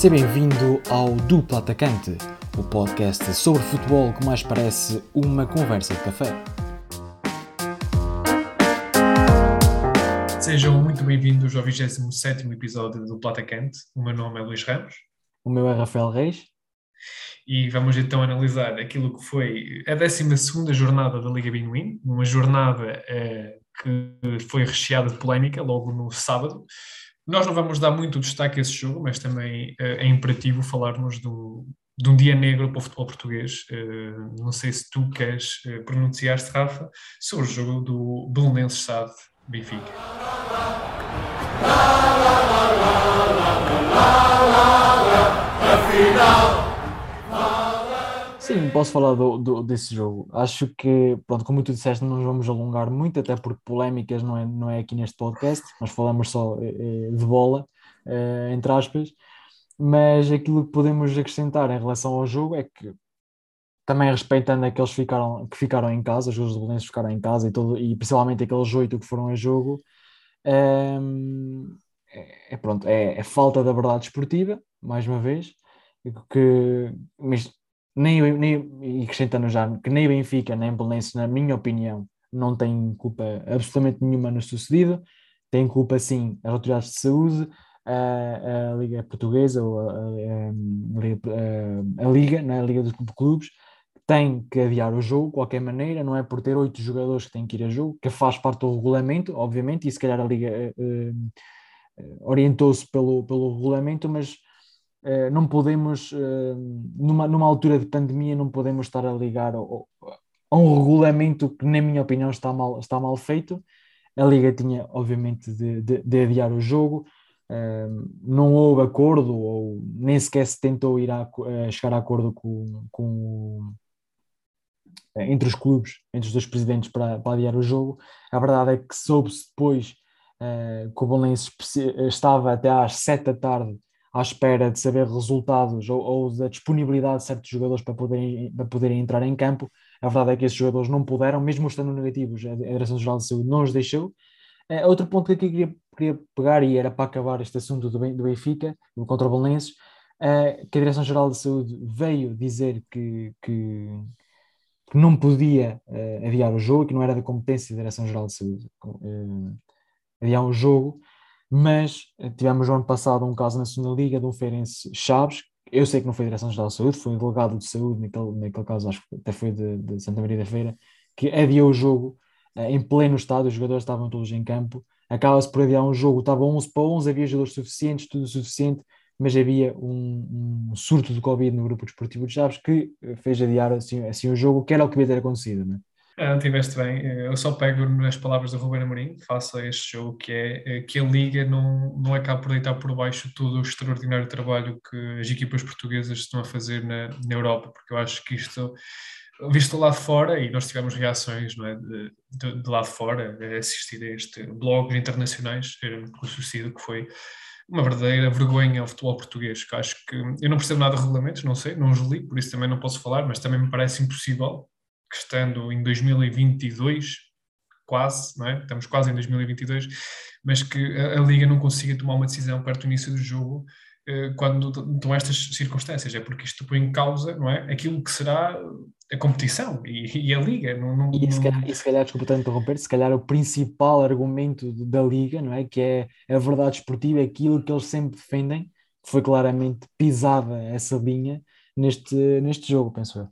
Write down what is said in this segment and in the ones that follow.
Seja bem-vindo ao Duplo Atacante, o podcast sobre futebol que mais parece uma conversa de café. Sejam muito bem-vindos ao 27 episódio do Duplo Atacante. O meu nome é Luís Ramos. O meu é Rafael Reis. E vamos então analisar aquilo que foi a 12 jornada da Liga Binuin, uma jornada eh, que foi recheada de polémica logo no sábado. Nós não vamos dar muito destaque a esse jogo, mas também uh, é imperativo falarmos do, de um dia negro para o futebol português. Uh, não sei se tu queres uh, pronunciar-te, Rafa, sobre o jogo do Belenenses Sade Benfica. Afinal Sim, posso falar do, do, desse jogo. Acho que, pronto, como tu disseste, não nos vamos alongar muito, até porque polémicas não é, não é aqui neste podcast, nós falamos só é, de bola, é, entre aspas, mas aquilo que podemos acrescentar em relação ao jogo é que também respeitando aqueles que ficaram, que ficaram em casa, os jogadores do Belenenses ficaram em casa e, todo, e principalmente aqueles oito que foram a jogo, é, é, pronto, é, é, falta da verdade esportiva, mais uma vez, que, mas nem, nem, e acrescentando já, que nem Benfica nem Belenenses, na minha opinião, não têm culpa absolutamente nenhuma no sucedido, têm culpa sim as autoridades de saúde, a, a Liga Portuguesa, ou a, a, a Liga, na Liga dos Clubes, tem que adiar o jogo de qualquer maneira, não é por ter oito jogadores que têm que ir a jogo, que faz parte do regulamento, obviamente, e se calhar a Liga uh, uh, orientou-se pelo, pelo regulamento, mas eh, não podemos, eh, numa, numa altura de pandemia, não podemos estar a ligar a um regulamento que, na minha opinião, está mal, está mal feito. A Liga tinha, obviamente, de, de, de adiar o jogo, eh, não houve acordo, ou nem sequer se tentou ir a, a chegar a acordo com, com, entre os clubes, entre os dois presidentes, para, para adiar o jogo. A verdade é que soube-se depois que o Bolense estava até às sete da tarde à espera de saber resultados ou, ou, da disponibilidade de certos jogadores para poderem, para poderem entrar em campo. A verdade é que esses jogadores não puderam, mesmo estando negativos, a Direção-Geral de Saúde não os deixou. Uh, outro ponto que aqui queria, queria pegar, e era para acabar este assunto do, do Benfica, contra o uh, que a Direção-Geral de Saúde veio dizer que, que, que não podia uh, adiar o jogo, que não era da competência da Direção-Geral de Saúde adiar o jogo, mas eh, tivemos no ano passado um caso na Segunda Liga de um Feirense Chaves, eu sei que não foi Direção-Geral de Saúde, foi o delegado de saúde, naquele, naquele caso acho que até foi de, de Santa Maria da Feira, que adiou o jogo uh, em pleno estado, os jogadores estavam todos em campo, acaba-se por adiar um jogo, estava 11 para 11, havia jogadores suficientes, tudo suficiente, mas havia um, um surto de Covid no grupo desportivo de Chaves que eh, fez adiar assim, assim o jogo, que era o que devia ter acontecido, é? Ah, bem. Eu só pego nas palavras do Ruben Amorim, faço este jogo, que é eh, que a Liga não, não acaba por deitar por baixo todo o extraordinário trabalho que as equipas portuguesas estão a fazer na, na Europa, porque eu acho que isto, visto lá de fora, e nós tivemos reações é, de, de, de lá de fora, a assistir a este blogs internacionais, o suicídio que foi uma verdadeira vergonha ao futebol português, que acho que eu não percebo nada de regulamentos, não sei, não os li, por isso também não posso falar, mas também me parece impossível que estando em 2022, quase, não é? estamos quase em 2022, mas que a, a, Liga não consiga tomar uma decisão perto do início do jogo eh, quando estão estas circunstâncias, é porque isto põe em causa não é? aquilo que será a competição e, e a Liga. Não, não, e, se calhar, e se calhar, desculpa tanto interromper, se calhar o principal argumento da Liga, não é? que é a verdade esportiva, aquilo que eles sempre defendem, foi claramente pisada essa linha neste, neste jogo, penso eu.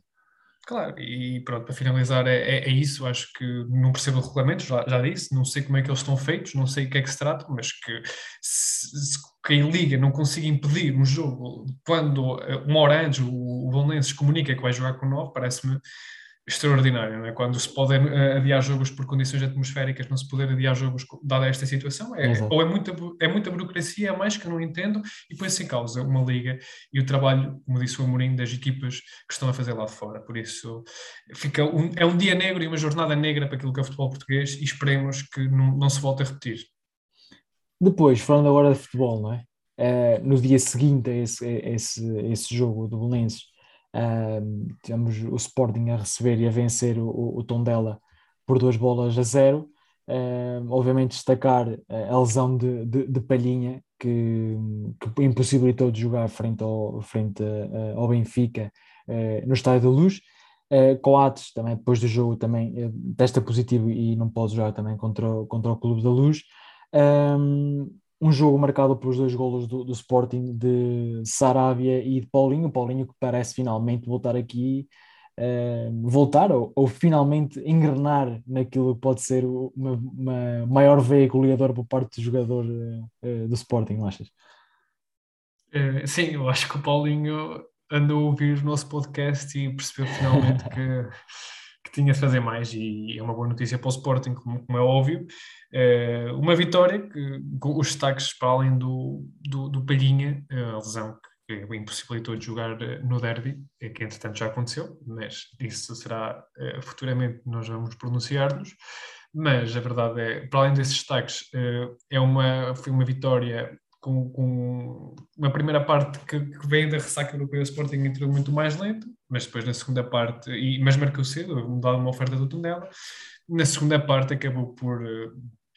Claro, e pronto, para finalizar, é, é, é, isso. Acho que não percebo o regulamento, já, já disse, não sei como é que eles estão feitos, não sei o que é que se trata, mas que se, se quem liga não consiga impedir um jogo quando eh, uma hora antes o, o Belenenses comunica que vai jogar com o 9, parece-me extraordinário, não é? Quando se pode eh, adiar jogos por condições atmosféricas, não se poder adiar jogos dada esta situação, é, ou é muita, é muita burocracia a mais que eu não entendo e põe-se em causa uma liga e o trabalho, como disse o Amorim, das equipas que estão a fazer lá de fora. Por isso, fica um, é um dia negro e uma jornada negra para aquilo que é o futebol português e esperemos que não, não se volte a repetir. Depois, falando agora de futebol, não é? Uh, no dia seguinte a esse, a esse, a esse jogo do Belenenses, Uh, tivemos o Sporting a receber e a vencer o, o Tondela por duas bolas a zero. obviamente destacar a lesão de, de, de Palhinha, que, que, impossibilitou de jogar frente ao, frente ao Benfica no Estádio da Luz. Uh, Coates também depois do jogo também testa positivo e não pode jogar também contra, o, contra o Clube da Luz. Um, um jogo marcado pelos dois golos do, do Sporting de Sarabia e de Paulinho. Paulinho que parece finalmente voltar aqui, uh, voltar ou, ou, finalmente engrenar naquilo que pode ser uma, uma maior veia goleador por parte do jogador uh, do Sporting, não achas? Sim, eu acho que o Paulinho andou a ouvir o nosso podcast e percebeu finalmente que, que tinha de fazer mais e é uma boa notícia para o Sporting, como, como é óbvio. É uma vitória que os destaques para além do, do, do Palhinha, a lesão que o impossibilitou de jogar eh, no derby, que entretanto já aconteceu, mas isso será eh, futuramente nós vamos pronunciar-nos. Mas a verdade é, para além desses destaques, é uma, foi uma vitória com, com uma primeira parte que, que da ressaca do o Sporting entrou muito mais lento, mas depois na segunda parte, e, mas marcou cedo, dado uma oferta do Tondela, na segunda parte acabou por uh,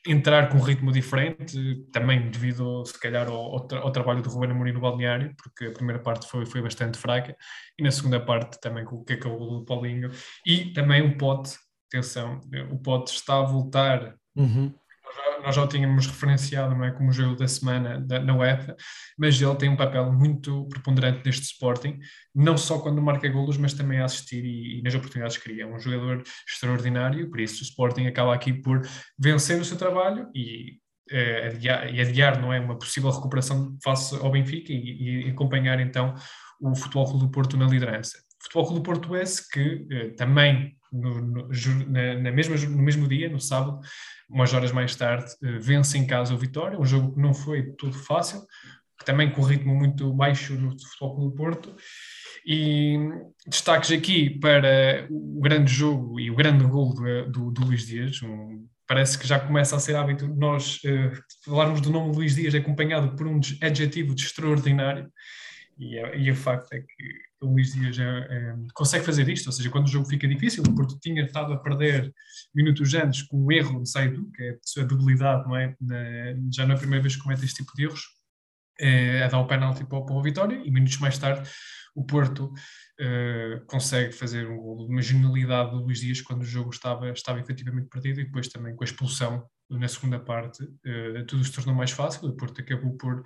entrar com um ritmo diferente, também devido se calhar ao, ao, tra ao trabalho do Ruben Amorim no balneário, porque a primeira parte foi, foi bastante fraca, e na segunda parte também com o que acabou do Paulinho, e também o Pote, atenção, o Pote está a voltar uhum nós já o tínhamos referenciado não é, como jogo da semana da, na UEFA, mas ele tem um papel muito preponderante neste Sporting, não só quando marca golos, mas também a assistir e, e nas oportunidades que cria. É um jogador extraordinário, por isso o Sporting acaba aqui por vencer o seu trabalho e eh, adiar, e adiar não é uma possível recuperação face ao Benfica e, e acompanhar então o Futebol Clube do Porto na liderança. Futebol Clube do Porto esse que eh, também no, no, na, na mesma, no mesmo dia, no sábado, umas horas mais tarde, eh, vence em casa o Vitória, um jogo que não foi tudo fácil, também com ritmo muito baixo no Futebol do Porto. E destaques aqui para o grande jogo e o grande gol do, do, do Luís Dias. Um, parece que já começa a ser hábito nós uh, falarmos do nome Luís Dias acompanhado por um adjetivo de extraordinário. E, e o facto é que o Luís Dias é, é, consegue fazer isto, ou seja, quando o jogo fica difícil, Porto tinha estado a perder minutos antes com o erro de Saidu, que é a debilidade, não é? Na, já não é a primeira vez que comete este tipo de erros, a dar o penalti para, para o Vitória, e minutos mais tarde o Porto uh, consegue fazer um gol de uma genialidade do Luís Dias quando o jogo estava, estava efetivamente perdido e depois também com a expulsão na segunda parte uh, tudo se tornou mais fácil, o Porto acabou por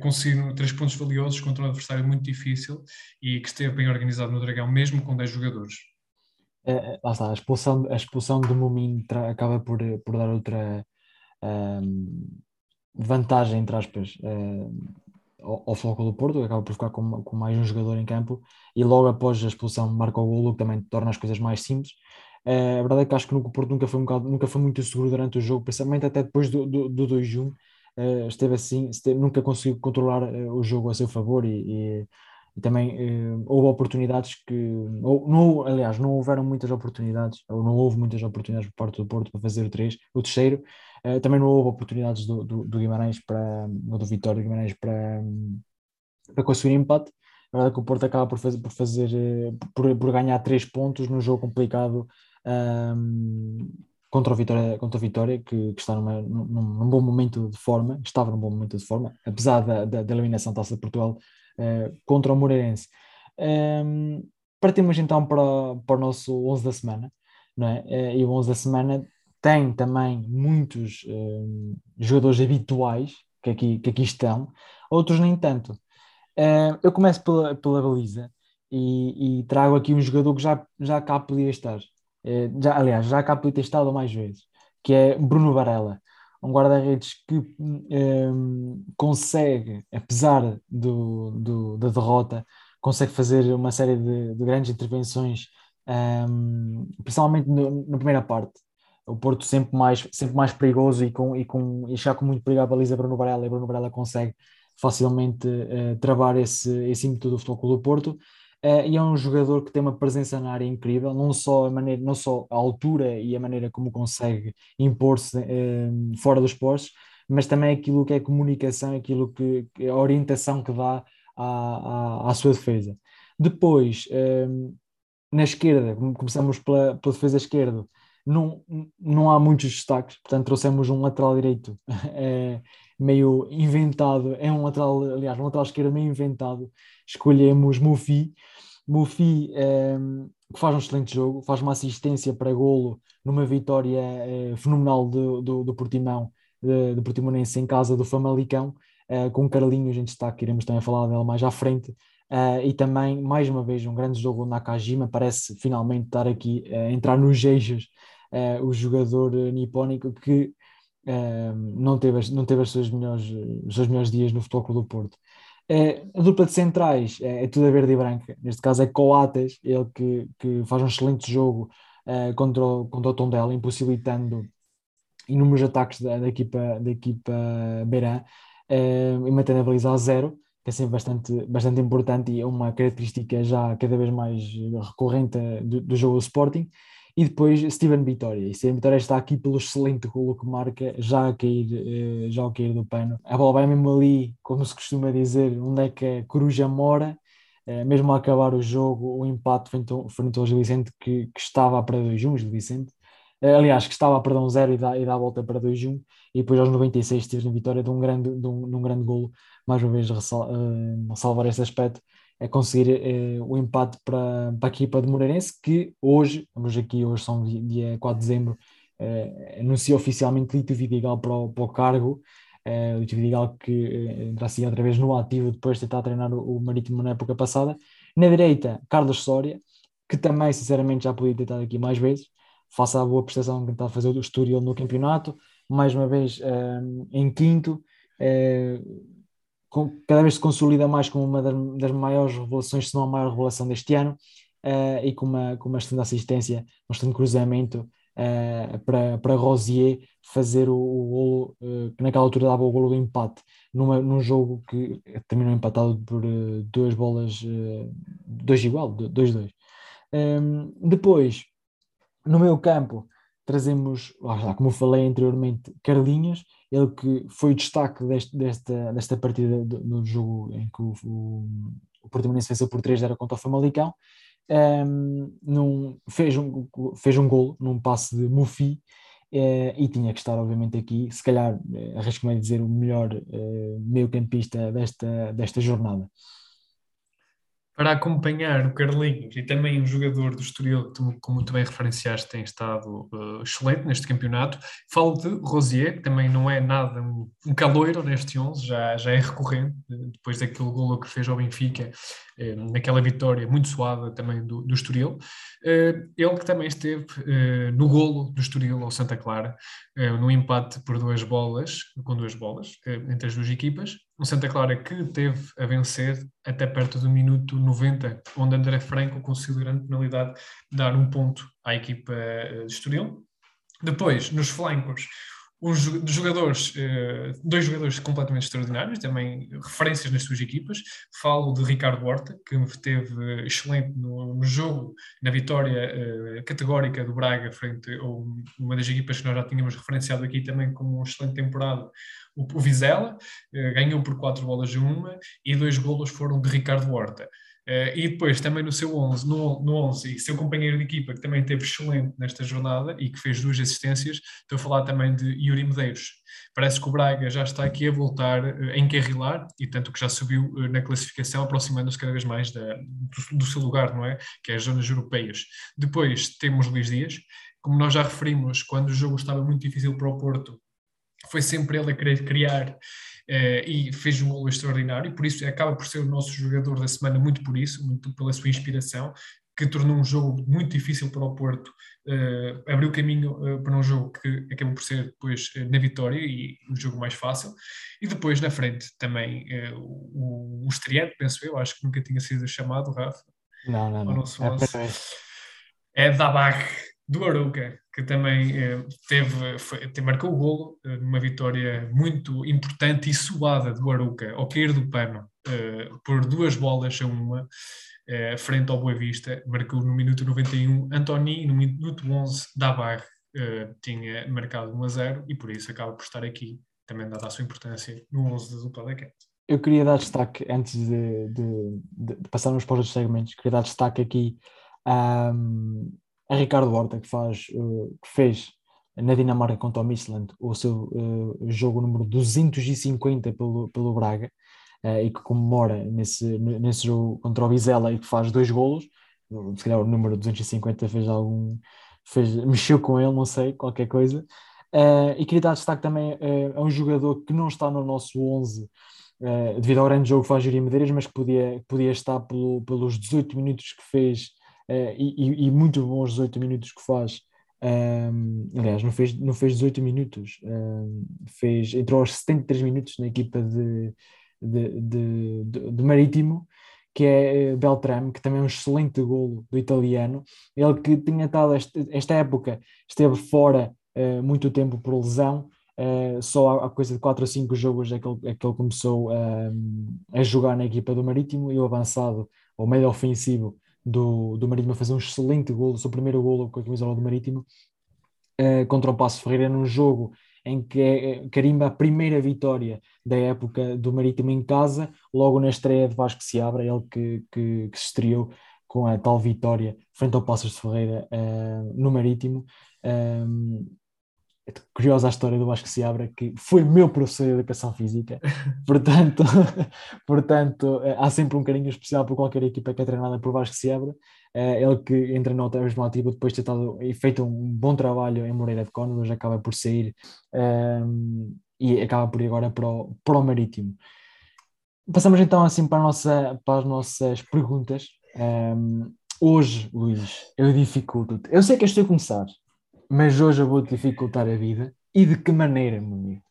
conseguir três pontos valiosos contra um adversário muito difícil e que esteve bem organizado no Dragão, mesmo com 10 jogadores. É, lá está, a expulsão, a expulsão do Mumin acaba por, por dar outra um, vantagem, entre aspas, um, ao, ao Foco do Porto, acaba por ficar com, com, mais um jogador em campo e logo após a expulsão marca o golo, que também torna as coisas mais simples. Uh, a verdade é que acho que o Porto nunca foi, um bocado, nunca foi muito seguro durante o jogo, principalmente até depois do, do, do 2-1, uh, eh, esteve assim, esteve, nunca conseguiu controlar uh, o jogo a seu favor e, e, e também houve oportunidades que, ou, não, aliás, não houveram muitas oportunidades, ou não houve muitas oportunidades por parte do Porto para fazer o 3, o terceiro, Uh, também não houve oportunidades do, do, do Guimarães para, ou do Vitória Guimarães para, para conseguir empate. A verdade é que o Porto acaba por fazer, por, fazer, eh, por, por ganhar três pontos num jogo complicado um, contra o Vitória, contra o Vitória que, que está numa, num, num, bom momento de forma, estava num bom momento de forma, apesar da, da, da eliminação da Taça de Portugal uh, contra o Moreirense. Um, ehm, partimos então para, para o nosso 11 da semana, não é? Uh, e o 11 da semana tem também muitos uh, jogadores habituais que aqui, que aqui estão, outros nem tanto. Uh, eu começo pela, pela baliza e, e, trago aqui um jogador que já, já cá podia estar. Uh, já, aliás, já cá podia ter estado mais vezes, que é Bruno Varela, um guarda-redes que um, consegue, apesar do, do, da derrota, consegue fazer uma série de, de grandes intervenções, um, principalmente na primeira parte. O Porto sempre mais, sempre mais perigoso e, com, e, com, e já com muito perigo à baliza Bruno Varela, e Bruno Varela consegue facilmente uh, travar esse, esse ímpeto do Futebol Clube do Porto, uh, e é um jogador que tem uma presença na área incrível, não só a, maneira, não só a altura e a maneira como consegue impor-se uh, fora dos postos, mas também aquilo que é comunicação, aquilo que, a orientação que dá à, à, à sua defesa. Depois, na esquerda, começamos pela, pela defesa esquerda, não, não há muitos destaques, portanto trouxemos um lateral direito é, meio inventado, é um lateral, aliás, um lateral esquerdo meio inventado, escolhemos Mufi, Mufi é, que faz um excelente jogo, faz uma assistência para golo numa vitória é, fenomenal do, do, do Portimão, do Portimonense em casa do Famalicão, é, com Carlinhos em destaque, iremos também falar dela mais à frente, Uh, e também, mais uma vez, um grande jogo na Nakajima, parece finalmente estar aqui a uh, entrar nos uh, o jogador nipónico que não, teve, não teve os seus melhores, os seus melhores dias no Futebol Clube do Porto. A dupla de centrais é, tudo a verde e branca, neste caso é Coates, ele que, que faz um excelente jogo contra, o, contra o Tondela, impossibilitando inúmeros ataques da, da equipa, da equipa Beirã e mantendo a baliza a zero que é sempre bastante, bastante importante e é uma característica já cada vez mais recorrente do, do jogo do Sporting. E depois Steven Vitória. E Steven Vitória está aqui pelo excelente golo que marca, já a cair, eh, já a cair do pano. A bola vai mesmo ali, como se costuma dizer, onde é que a coruja mora. Eh, mesmo a acabar o jogo, o empate frente ao, Gil Vicente, que, que estava para 2-1, Gil Vicente. Eh, aliás, que estava a perder um 0 e dá, e dá a volta para 2-1. E depois aos 96 Steven Vitória de um grande, de um, de um grande golo mais uma vez uh, salvar esse aspecto, é conseguir uh, o empate para, para a equipa de Moreirense, que hoje, vamos aqui, hoje são dia 4 de dezembro, uh, anuncia oficialmente Lito Vidigal para o, para o cargo, uh, Lito Vidigal que uh, entra assim outra vez no ativo depois de tentar treinar o, o Marítimo na época passada. Na direita, Carlos Soria, que também sinceramente já podia ter estado aqui mais vezes, faça a boa prestação que está a fazer o Estoril no campeonato, mais uma vez em quinto, cada vez se consolida mais como uma das, das maiores revelações, se não a maior revelação deste ano, uh, e com uma, com uma excelente assistência, um excelente cruzamento uh, para, para Rosier fazer o, o golo, uh, que naquela altura dava o golo do empate, numa, num jogo que terminou empatado por duas bolas, dois igual, dois, dois. Um, ehm, depois, no meio campo, trazemos, como falei anteriormente, Carlinhos, ele que foi o destaque deste, desta, desta partida do, no jogo em que o, o, o Portimonense venceu por 3-0 contra o Famalicão, um, num, fez, um, fez um gol num passe de Mufi uh, e tinha que estar obviamente aqui, se calhar, uh, arrisco-me a dizer, o melhor uh, meio campista desta, desta jornada para acompanhar o Carlinhos e também um jogador do Estoril, que, como tu bem referenciaste, tem estado uh, excelente neste campeonato. Falo de Rosier, que também não é nada um, um caloiro neste 11, já, já é recorrente, depois daquele golo que fez ao Benfica, eh, naquela vitória muito suada também do, do Estoril. Eh, ele que também esteve eh, no golo do Estoril ao Santa Clara, eh, no empate por duas bolas, com duas bolas, eh, entre as duas equipas, um Santa Clara que teve a vencer até perto do minuto 90, onde André Franco conseguiu grande penalidade dar um ponto à equipa eh, de Estoril. Depois, nos flancos, uns jogadores, eh, dois jogadores completamente extraordinários, também referências nas suas equipas. Falo de Ricardo Horta, que esteve excelente no, jogo, na vitória uh, categórica do Braga frente a uma das equipas que nós já tínhamos referenciado aqui também como uma excelente temporada, o, o Vizela, uh, ganhou por quatro bolas a uma e dois golos foram de Ricardo Horta. Uh, e depois também no seu 11, no, no 11, e seu companheiro de equipa que também teve excelente nesta jornada e que fez duas assistências, estou a falar também de Yuri Medeiros. Parece que o Braga já está aqui a voltar uh, a encarrilar e tanto que já subiu uh, na classificação, aproximando-se cada vez mais da, do, do, seu lugar, não é? Que é as zonas europeias. Depois temos Luís Dias, como nós já referimos, quando o jogo estava muito difícil para o Porto, foi sempre ele a querer criar uh, e fez um golo extraordinário, por isso acaba por ser o nosso jogador da semana, muito por isso, muito pela sua inspiração, que tornou um jogo muito difícil para o Porto, uh, abriu caminho uh, para um jogo que acabou por ser depois na vitória e um jogo mais fácil. E depois na frente também o, o estreante, penso eu, acho que nunca tinha sido chamado, Rafa. Não, não, não. Nosso é, é Dabag do Aruca, que também eh, teve, foi, marcou o golo eh, numa vitória muito importante e suada do Aruca, ao cair do pano, eh, por duas bolas a uma, frente ao Boa Vista, marcou no minuto 91, Antoni no minuto 11, Dabar tinha marcado 1 a 0 e por isso acaba por estar aqui, também dada a sua importância no 11 do Palaquete. Eu queria dar destaque, antes de, de, de passarmos para os segmentos, queria dar destaque aqui um, a Ricardo Horta, que, faz, uh, que fez na Dinamarca contra o Midland o seu uh, jogo número 250 pelo, pelo Braga uh, e que comemora nesse, nesse jogo contra o Vizela e que faz dois golos. Se calhar o número 250 fez algum. Fez, mexeu com ele, não sei, qualquer coisa. Uh, e queria dar destaque também uh, a um jogador que não está no nosso 11 uh, devido ao grande jogo que faz Júri Medeiros, mas que podia, podia estar pelo, pelos 18 minutos que fez e, e, muito bons 18 minutos que faz. Um, aliás, não fez, não fez 18 minutos, um, fez, entrou aos 73 minutos na equipa de, de, de, de, de Marítimo que é Beltrame, que também é um excelente golo do italiano. Ele que tinha estado esta, esta época, esteve fora uh, muito tempo por lesão, uh, só há, há, coisa de 4 ou 5 jogos é que ele, é que ele começou uh, a jogar na equipa do Marítimo e o avançado, o meio ofensivo do, do Marítimo, a fazer um excelente golo, o seu primeiro golo com a camisola do Marítimo, contra o Passo Ferreira, num jogo em que é, carimba a primeira vitória da época do Marítimo em casa, logo na estreia de Vasco Seabra, ele que, que, que se estreou com a tal vitória frente ao Passos de Ferreira uh, no Marítimo. Um, é curiosa a história do Vasco Seabra, que foi meu professor de Educação Física, portanto, portanto há sempre um carinho especial por qualquer equipa que é treinada por Vasco Seabra, ele que entra no Teres ativo depois de ter estado, feito um bom trabalho em Moreira de Cónidos, acaba por sair um, e acaba por ir agora para o, para o Marítimo. Passamos então assim para, nossa, para as nossas perguntas. Um, hoje, Luís, eu dificulto-te. Eu sei que estou a começar, mas hoje eu vou dificultar a vida. E de que maneira, meu amigo?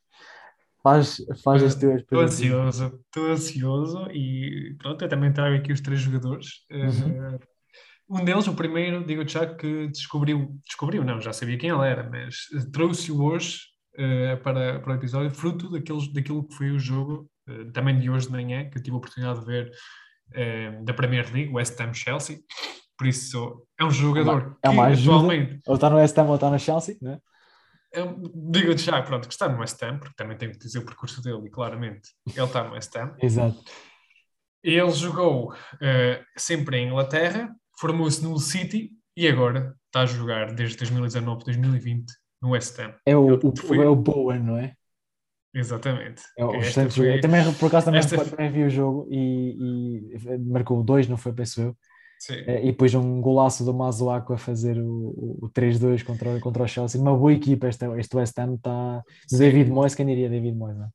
Faz, faz as tuas Estou ansioso, estou ansioso e pronto, eu também trago aqui os três jogadores. Uhum. Uh, um deles, o primeiro, digo já que descobriu, descobriu, não, já sabia quem ele era, mas trouxe-o hoje uh, para, para o episódio, fruto daqueles, daquilo que foi o jogo, uh, também de hoje de manhã, que eu tive a oportunidade de ver da Premier League, West Ham Chelsea. Por isso, é um jogador é uma, é que atualmente. Ou está no West Ham ou está no Chelsea, não é? Digo-te já, pronto, que está no West Ham, porque também tenho que dizer o percurso dele, e claramente ele está no West Ham. Exato. Ele jogou uh, sempre em Inglaterra, formou-se no City e agora está a jogar desde 2019, 2020 no West Ham. É o, o, foi... é o Bowen, não é? Exatamente. É o foi... Também, por acaso, também, esta... também vi o jogo e, e marcou dois, não foi, penso eu. Eh, e depois um golaço do Mazuaco a fazer o, o 3-2 contra, contra o Chelsea. Uma boa equipa, este, este West Ham está. David Moyes, quem diria David Moyes? Não? É?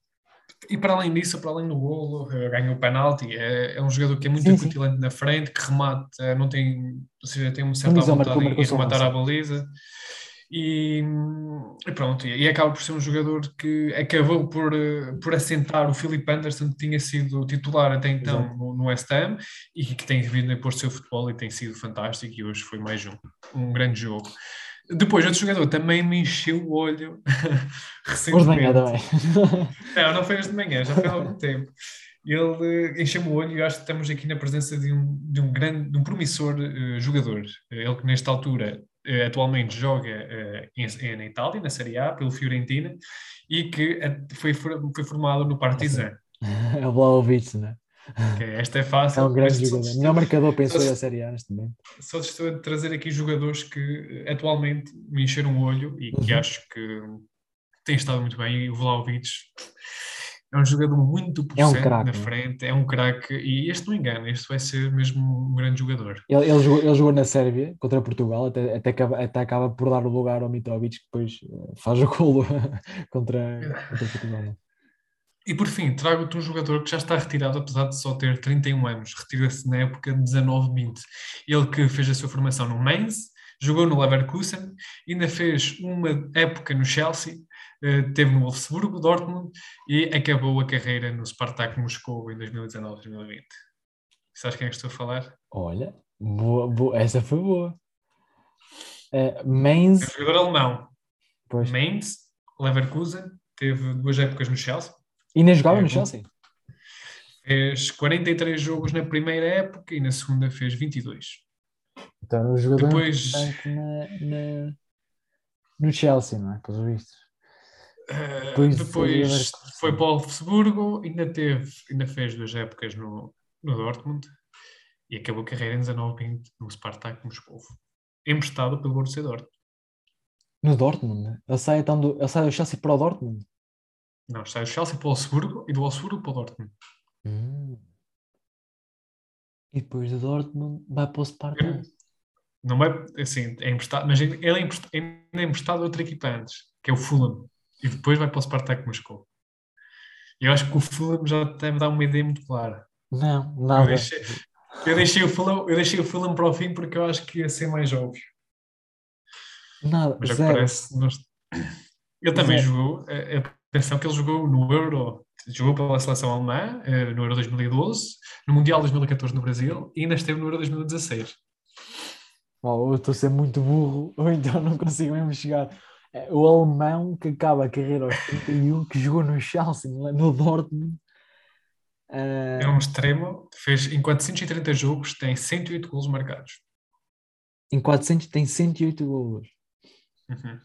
E para além disso, para além do golo, eh, ganha o penalti, é, é um jogador que é muito acutilante na frente, que remata, não tem, ou seja, tem uma certa vontade em rematar a baliza. E, e, pronto, e acaba por ser um jogador que acabou por, eh, por assentar o Philip Anderson, que tinha sido titular até então no, no West Ham e que tem vindo a pôr seu futebol e tem sido fantástico. E hoje foi mais um, um grande jogo. Depois, outro jogador também me encheu o olho recentemente. Hoje manhã também. não, não foi hoje de manhã, já foi há algum tempo. Ele encheu-me o olho e acho que estamos aqui na presença de um, de um grande, de um promissor uh, jogador. Ele que nesta altura atualmente joga uh, em, na Itália, na Série A, pelo Fiorentina, e que foi, foi formado no Partizan. É o Vlaovic, não é? Okay, esta é fácil. É um grande jogador. Melhor marcador, pensou da Série A neste momento. Só estou a trazer aqui jogadores que atualmente me encheram o olho e que uhum. acho que têm estado muito bem. E o Vlaovic é um jogador muito potente é um crack, na frente, é um craque. E este não engana, este vai ser mesmo um grande jogador. Ele, ele, jogou, ele jogou na Sérvia contra Portugal, até, até, acaba, até acaba por dar o lugar ao Mitrovic, que depois eh, faz o golo contra, contra Portugal. E por fim, trago-te um jogador que já está retirado, apesar de só ter 31 anos. Retira-se na época de 19-20. Ele que fez a sua formação no Mainz, jogou no Leverkusen, ainda fez uma época no Chelsea, teve no Wolfsburgo, Dortmund e acabou a carreira no Spartak Moscou em 2019-2020. Sabes quem é que estou a falar? Olha, boa, boa, essa foi boa. Uh, Mainz. É um jogador alemão. Pois. Mainz, Leverkusen, teve duas épocas no Chelsea e nem jogava é, no Chelsea? Fez 43 jogos na primeira época e na segunda fez 22. Então, o jogador Depois, na, na, no Chelsea, não é? Pelos vistos. Uh, depois, depois foi para o Wolfsburgo, ainda, teve, ainda fez duas épocas no, no Dortmund e acabou a carreira em 19-20 no Spartak Moscou. emprestado pelo Borussia Dortmund. No Dortmund? Ele sai, então do, ele sai do Chelsea para o Dortmund? Não, sai do Chelsea para o Wolfsburgo e do Wolfsburgo para o Dortmund. Hum. E depois do Dortmund vai para o Sparta. Não é assim, é emprestado, mas ele é emprestado, ainda é emprestado a outra equipa antes, que é o Fulham, e depois vai para o Spartak Moscou. Eu acho que o Fulham já deve dar uma ideia muito clara. Não, Eu nada. deixei, eu deixei o Fulham, eu deixei o Fulham para o fim porque eu acho que ia ser mais óbvio. Nada. Mas é Zero. parece. nós- Ele também Zero. jogou, atenção que ele jogou no Euro, jogou pela seleção alemã, eh, no Euro 2012, no Mundial 2014 no Brasil e ainda esteve no Euro 2016. Ou eu estou a ser muito burro, ou então não consigo mesmo chegar. É, O alemão que acaba a carreira aos 31, que jogou no Chelsea, no Dortmund. eh, É um extremo, fez em 430 jogos, tem 108 golos marcados. em 400 tem 108 golos. Uhum.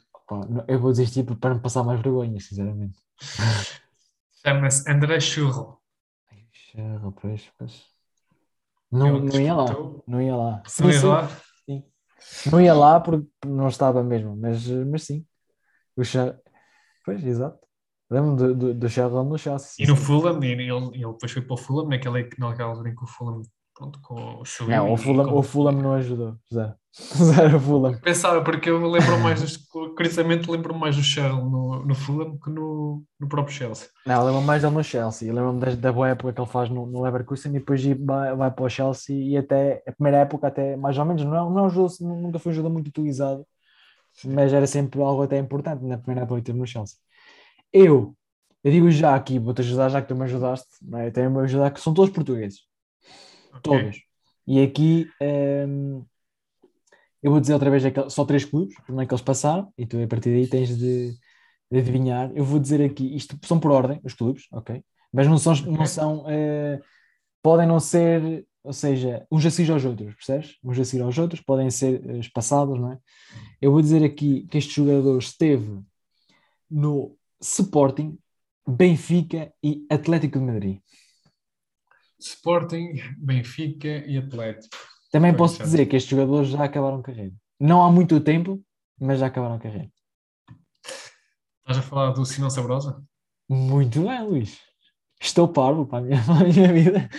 Não- eu vou desistir para não passar mais vergonha, sinceramente. Chama-se André. Ai, Xarra, pois, pois. Não, não ia lá, não ia lá. Sim, Não ia sim, lá? Não ia lá porque não estava mesmo, mas, mas sim. O Char... Pois, exato. Lembro do, do, do no Chelsea. E no Fulham, e ele, ele depois foi para o Fulham, naquela, naquela altura em que o Fulham pronto, com, subiu. Não, o Fulham, com- o Fulham não ajudou. Zero. Zero Fulham. Pensava, porque eu lembro mais, dos- curiosamente, lembro mais do Charles no, no Fulham que no, no próprio Chelsea. Não, lembro mais dele no Chelsea. Eu Lembro-me da, da boa época que ele faz no, no Leverkusen e depois vai, vai para o Chelsea e até a primeira época, até mais ou menos, não, é- não, é um jogo- nunca foi um jogo muito utilizado, mas era sempre algo até importante na primeira época que no Chelsea. Eu, eu digo já aqui, vou-te ajudar já que tu me ajudaste, não é? vou ajudar que são todos portugueses. Ok? Todos. E aqui hum, eu vou dizer outra vez só três clubes, como é que eles passaram, e tu a partir daí tens de, de adivinhar. Eu vou dizer aqui, isto são por ordem, os clubes, ok? Mas não são, não Ok. são eh, podem não ser, ou seja, uns a seguir aos outros, percebes? Uns a seguir aos outros, podem ser eh, espaçados, não é? Eu vou dizer aqui que este jogador esteve no Sporting, Benfica e Atlético de Madrid. Sporting, Benfica e Atlético. Também Pois, posso já. dizer que estes jogadores já acabaram carreira. Não há muito tempo, mas já acabaram carreira. Estás a falar do Sinão Sabrosa? Muito bem, Luís. Estou parvo para a minha, para a minha vida.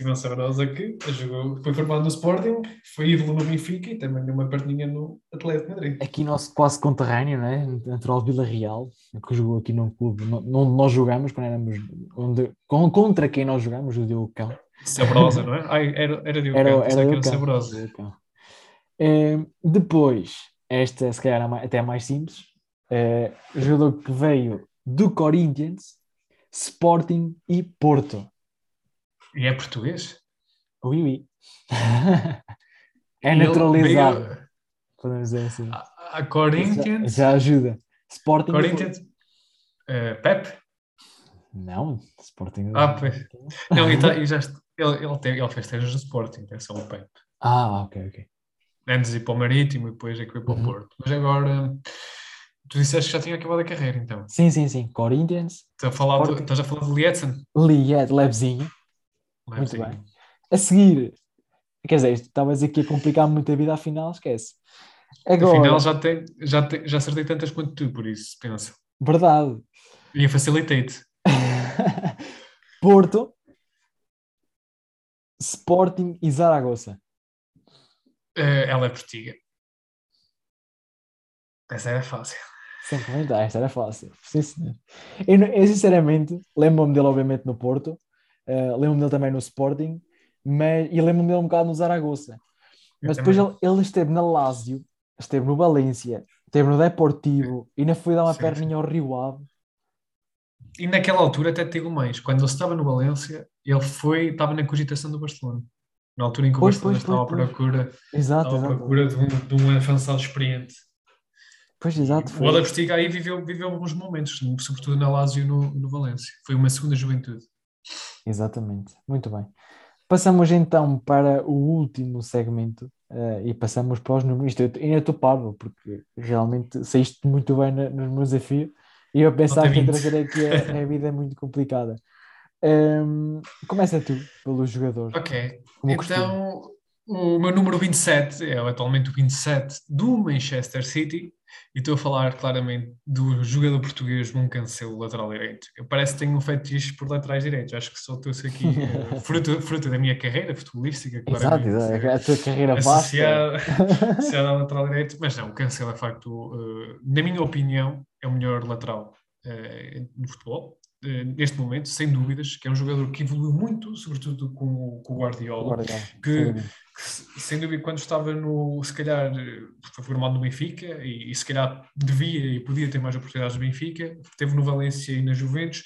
Sinão Sabrosa que jogou, foi formado no Sporting, foi ídolo no Benfica e também deu uma perninha no Atlético Madrid. Aqui nosso quase conterrâneo, né? Natural Vila Real, que jogou aqui num clube onde nós jogamos, quando éramos onde, contra quem nós jogamos, o Diogo Cão. Sabrosa, não é? Ai, era, era Diogo Era, Cão, era Cão. Sabrosa. Eh, depois, esta se calhar é até mais simples, eh, jogador que veio do Corinthians, Sporting e Porto. E é português? Oui, oui. é ele naturalizado, veio podemos dizer assim. A, a Já, Corinthians. já ajuda. Sporting. Corinthians. eh, Pep? Não, Sporting. Ah, pois. Não, e, tá- e já ele, ele, teve, ele fez treinos no Sporting, é só o Pep. Ah, ok, ok. Antes de ir para o Marítimo e depois é que foi para o Uhum. Porto. Mas agora, tu disseste que já tinha acabado a carreira, então. Sim, sim, sim. Corinthians, Estás a falar, estás a falar de Lietzen? Lied, levezinho. Muito Leipzig. bem. A seguir, quer dizer, isto estavas aqui a complicar muito a vida, afinal, esquece. Agora, Afinal, já, tem, já, tem, já acertei tantas quanto tu, por isso, pensa. verdade. E facilitei-te. Porto, Sporting e Zaragoza. Eh, ela é portiga. Essa era fácil. Sem comentar, esta era fácil. Sim, senhor. Eu, eu, sinceramente, lembro-me dele, obviamente, no Porto, eh, lembro-me dele também no Sporting, mas, e lembro-me dele um bocado no Zaragoza. Mas depois ele, ele esteve na Lazio, esteve no Valência, esteve no Deportivo, e ainda foi dar uma Sim, perninha ao Rio Ave. E naquela altura até digo mais, quando ele estava no Valência, ele foi, estava na cogitação do Barcelona. Na altura em que o Pois, Barcelona pois, estava pois, à procura, Exato, estava à procura de um, de um avançado experiente. Pois, exato. O Foi. Oda Postiga aí viveu, viveu alguns momentos, sobretudo na Lazio e no, no Valência. Foi uma segunda juventude. Exatamente. Muito bem. Passamos então para o último segmento eh, e passamos para os números. Isto eu ainda estou parvo, porque realmente saíste muito bem na- no meu desafio e eu pensava que ia 20. trazer aqui a, a vida é muito complicada. Ehm, começa tu, pelo jogador. Ok, costume. então O meu número 27 é atualmente o 27 do Manchester City e estou a falar claramente do jogador português Bom Cancelo, lateral direito. Eu parece que tenho um fetiche por laterais direitos. Acho que só estou-se aqui uh, fruto, fruto da minha carreira futebolística. Exato, a tua carreira associada, associada ao lateral direito. Mas não, o Cancelo é, facto, uh, na minha opinião, é o melhor lateral uh, no futebol. Uh, neste momento, sem dúvidas, que é um jogador que evoluiu muito, sobretudo com, com o Guardiola, Guardiola. que, que, sem dúvida, quando estava no, se calhar, foi formado no Benfica e, e, se calhar devia e podia ter mais oportunidades no Benfica, teve no Valência e na Juventus,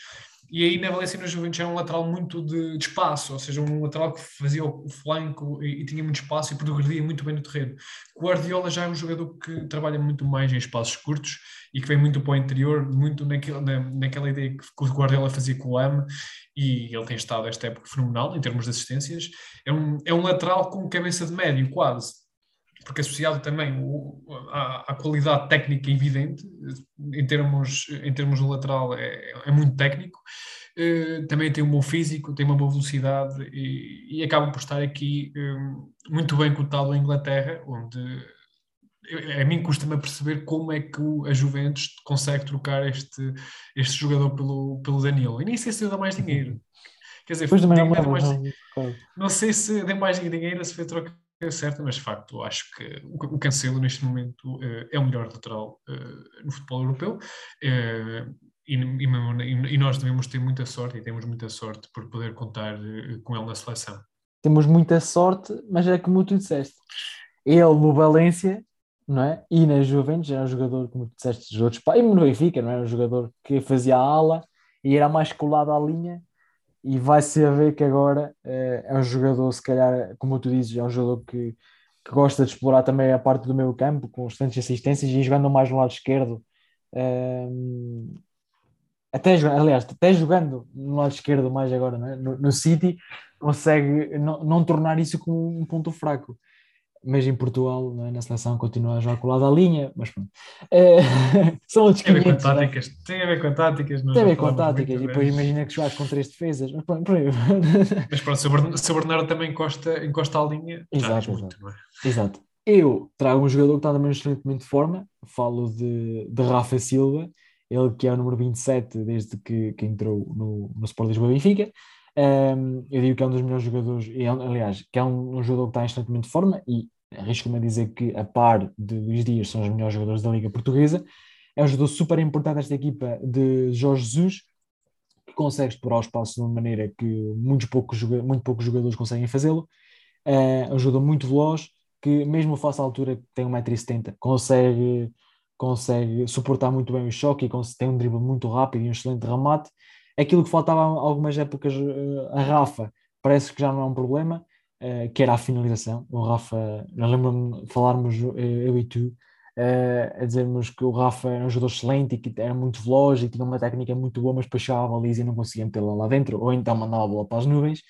e aí na Valência e na Juventus era um lateral muito de, de, espaço, ou seja, um lateral que fazia o flanco e, e, tinha muito espaço e progredia muito bem no terreno. O Guardiola já é um jogador que trabalha muito mais em espaços curtos e que vem muito para o interior, muito naquela, na, naquela ideia que, que o Guardiola fazia com o Lame, e ele tem estado esta época fenomenal em termos de assistências. É um, é um lateral com cabeça de médio, quase porque associado também à, à, qualidade técnica evidente, em termos, em termos do lateral é, é muito técnico, uh, também tem um bom físico, tem uma boa velocidade e, e acaba por estar aqui um, muito bem cotado em Inglaterra, onde a mim custa-me perceber como é que a Juventus consegue trocar este, este jogador pelo, pelo Danilo. E nem sei se dá mais dinheiro. Quer dizer, não, mais, não sei se deu mais dinheiro, se foi troca certa, mas de facto acho que o Cancelo neste momento uh, é o melhor lateral uh, no futebol europeu uh, e, nós devemos ter muita sorte e temos muita sorte por poder contar com ele na seleção. Temos muita sorte, mas é como tu disseste, ele no Valência não é? E na Juventus era um jogador, como disseste, jogador de e no Benfica, não é? Um jogador que fazia a ala e era mais colado à linha e vai-se a ver que agora é, é um jogador, se calhar, como tu dizes, é um jogador que, que gosta de explorar também a parte do meio campo, com constantes assistências e jogando mais no lado esquerdo. É, até, aliás, até jogando no lado esquerdo mais agora, é? no, no, City, consegue não, não tornar isso como um ponto fraco mas em Portugal, é? na seleção, continua a jogar colado à linha, mas pronto. É, são outros 500. Tem a ver com é? táticas, tem a ver com táticas. Tem a ver com táticas, e depois imagina que jogas com três defesas. Mas pronto, mas pronto se, o Bernardo, se o Bernardo também encosta, encosta à linha, exato, exato. Muito, é? exato. Eu trago um jogador que está também excelentemente de forma, falo de, de Rafa Silva, ele que é o número 27 desde que, que entrou no, no Sport Lisboa Benfica. Um, eu digo que é um dos melhores jogadores, e, aliás, que é um, um jogador que está em excelentemente de forma e arrisco-me a dizer que, a par de Luís Dias, são os melhores jogadores da Liga Portuguesa. É um jogador super importante esta equipa de Jorge Jesus, que consegue explorar o espaço de uma maneira que muitos poucos, muito poucos jogadores conseguem fazê-lo. É um jogador muito veloz, que mesmo face à altura, tem 1,70m, consegue, consegue suportar muito bem o choque e tem um drible muito rápido e um excelente remate. Aquilo que faltava há algumas épocas eh, a Rafa, parece que já não é um problema uh, que era a finalização. O Rafa, nós lembro-me falarmos, eh, eu e tu, uh, a dizermos que o Rafa era um jogador excelente e que era muito veloz e tinha uma técnica muito boa, mas puxava a baliza e não conseguia metê-la lá dentro, ou então mandava a bola para as nuvens.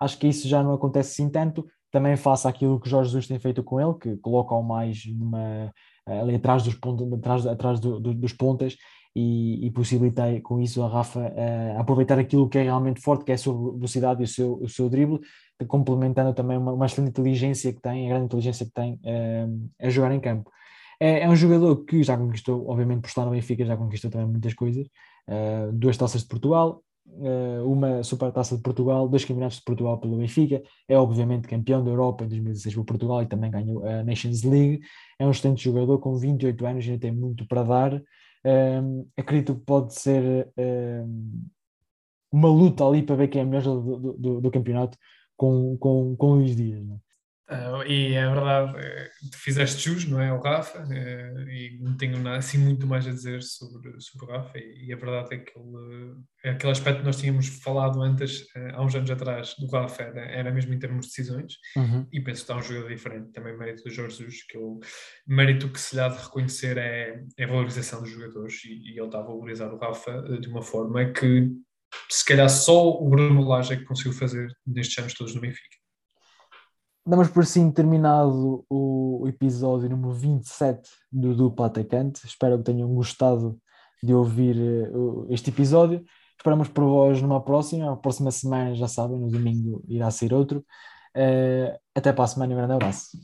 Acho que isso já não acontece assim tanto. Também faça aquilo que Jorge Jesus tem feito com ele, que coloca-o mais numa, ali atrás dos, pontos, atrás, atrás do, do, dos pontas e, e possibilitei com isso a Rafa uh, aproveitar aquilo que é realmente forte, que é a sua velocidade e o seu, o seu drible, complementando também uma, uma excelente inteligência que tem, a grande inteligência que tem uh, a jogar em campo. É, é, um jogador que já conquistou, obviamente por estar no Benfica, já conquistou também muitas coisas, uh, duas taças de Portugal, uma super taça de Portugal, dois campeonatos de Portugal pelo Benfica, é obviamente campeão da Europa em 2016 por Portugal e também ganhou a Nations League, é um excelente jogador com 28 anos, ainda tem muito para dar, um, acredito que pode ser um, uma luta ali para ver quem é melhor do, do, do campeonato com, com, com Luís Dias. Não é? Uh, e é verdade, eh, tu fizeste jus, não é, o Rafa, uh, e não tenho nada, assim muito mais a dizer sobre, sobre o Rafa, e, e a verdade é que ele, é aquele aspecto que nós tínhamos falado antes, uh, há uns anos atrás, do Rafa, era, era mesmo em termos de decisões, uhum. e penso que está um jogador diferente, também mérito do Jorge Jesus, que o mérito que se lhe há de reconhecer é, é a valorização dos jogadores, e, e ele está a valorizar o Rafa de uma forma que se calhar só o Bruno Lage é que conseguiu fazer nestes anos todos no Benfica. Damos por sim terminado o episódio número 27 do Duplo Atacante. Espero que tenham gostado de ouvir eh, este episódio. Esperamos por vós numa próxima. A próxima semana, já sabem, no domingo irá ser outro. Uh, até para a semana e um grande abraço.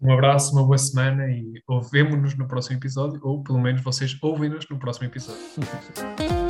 Um abraço, uma boa semana e ouvemos-nos no próximo episódio, ou pelo menos vocês ouvem-nos no próximo episódio.